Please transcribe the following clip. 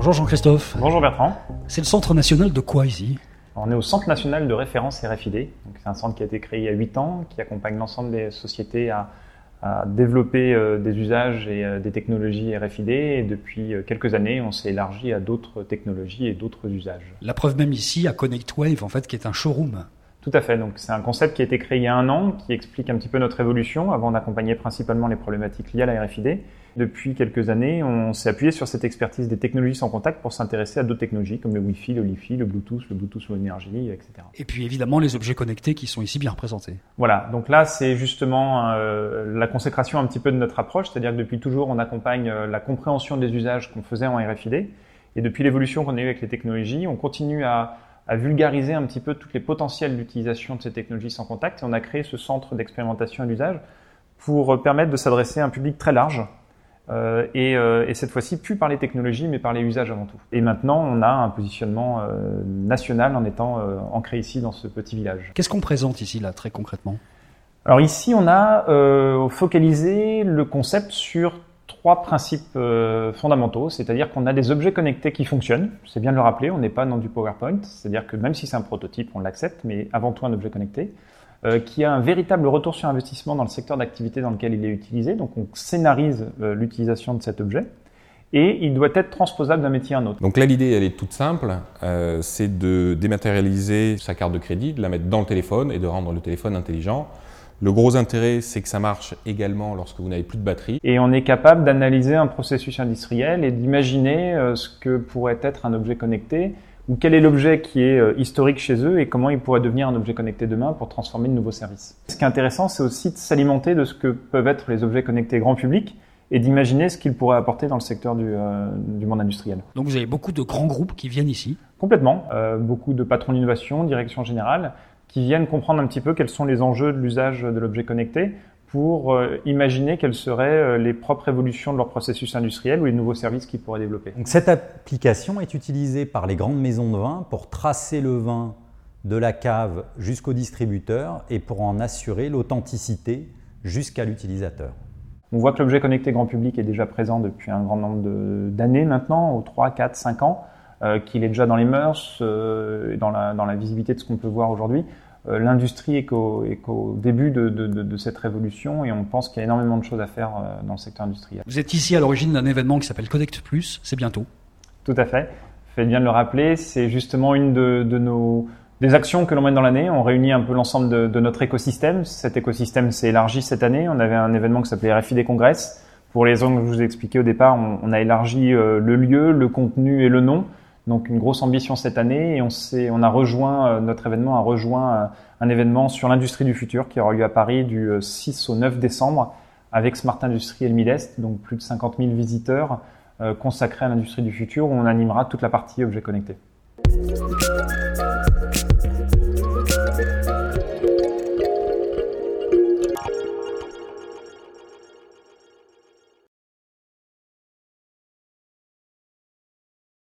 Bonjour Jean-Christophe. Bonjour Bertrand. C'est le centre national de quoi ici? On est au Centre national de référence RFID. C'est un centre qui a été créé il y a 8 ans, qui accompagne l'ensemble des sociétés à, à développer euh, des usages et euh, des technologies RFID. Et depuis euh, quelques années, on s'est élargi à d'autres technologies et d'autres usages. La preuve même ici à ConnectWave, en fait, qui est un showroom. Tout à fait. Donc, c'est un concept qui a été créé il y a un an, qui explique un petit peu notre évolution. Avant, on accompagnait principalement les problématiques liées à la RFID. Depuis quelques années, on s'est appuyé sur cette expertise des technologies sans contact pour s'intéresser à d'autres technologies comme le Wi-Fi, le Li-Fi, le Bluetooth, le Bluetooth Low Energy, etc. Et puis évidemment les objets connectés qui sont ici bien représentés. Voilà, donc là c'est justement euh, la consécration un petit peu de notre approche, c'est-à-dire que depuis toujours on accompagne euh, la compréhension des usages qu'on faisait en RFID, et depuis l'évolution qu'on a eue avec les technologies, on continue à, à vulgariser un petit peu toutes les potentiels d'utilisation de ces technologies sans contact, et on a créé ce centre d'expérimentation et d'usage pour permettre de s'adresser à un public très large, euh, et, euh, et, cette fois-ci, plus par les technologies, mais par les usages avant tout. Et maintenant, on a un positionnement euh, national en étant ancré ici dans ce petit village. Qu'est-ce qu'on présente ici, là, très concrètement? Alors ici, on a focalisé le concept sur trois principes fondamentaux, c'est-à-dire qu'on a des objets connectés qui fonctionnent, c'est bien de le rappeler, on n'est pas dans du PowerPoint, c'est-à-dire que même si c'est un prototype, on l'accepte, mais avant tout un objet connecté. Euh, qui a un véritable retour sur investissement dans le secteur d'activité dans lequel il est utilisé. Donc on scénarise euh, l'utilisation de cet objet et il doit être transposable d'un métier à un autre. Donc là, l'idée, elle est toute simple, euh, c'est de dématérialiser sa carte de crédit, de la mettre dans le téléphone et de rendre le téléphone intelligent. Le gros intérêt, c'est que ça marche également lorsque vous n'avez plus de batterie. Et on est capable d'analyser un processus industriel et d'imaginer ce que pourrait être un objet connecté ou quel est l'objet qui est euh, historique chez eux et comment il pourrait devenir un objet connecté demain pour transformer de nouveaux services. Ce qui est intéressant, c'est aussi de s'alimenter de ce que peuvent être les objets connectés grand public et d'imaginer ce qu'ils pourraient apporter dans le secteur du, euh, du, monde industriel. Donc vous avez beaucoup de grands groupes qui viennent ici Complètement. Euh, beaucoup de patrons d'innovation, direction générale, qui viennent comprendre un petit peu quels sont les enjeux de l'usage de l'objet connecté pour euh, imaginer quelles seraient euh, les propres évolutions de leur processus industriel ou les nouveaux services qu'ils pourraient développer. Donc cette application est utilisée par les grandes maisons de vin pour tracer le vin de la cave jusqu'au distributeur et pour en assurer l'authenticité jusqu'à l'utilisateur. On voit que l'objet connecté grand public est déjà présent depuis un grand nombre d'années maintenant, aux 3, 4, 5 ans, qu'il est déjà dans les mœurs euh, dans la, dans la visibilité de ce qu'on peut voir aujourd'hui. Euh, l'industrie est qu'au début de, de, de, cette révolution et on pense qu'il y a énormément de choses à faire euh, dans le secteur industriel. Vous êtes ici à l'origine d'un événement qui s'appelle Connect Plus, c'est bientôt. Tout à fait. Faites bien de le rappeler, c'est justement une de, nos des actions que l'on mène dans l'année. On réunit un peu l'ensemble de, notre écosystème. Cet écosystème s'est élargi cette année. On avait un événement qui s'appelait RFID Congress. Pour les raisons que je vous ai expliquées au départ, on, on a élargi euh, le lieu, le contenu et le nom. Donc une grosse ambition cette année et on, on a rejoint, euh, notre événement a rejoint euh, un événement sur l'industrie du futur qui aura lieu à Paris du 6 euh, au 9 décembre avec Smart Industry et le Midest, donc plus de 50 000 visiteurs consacrés à l'industrie du futur où on animera toute la partie objets connectés.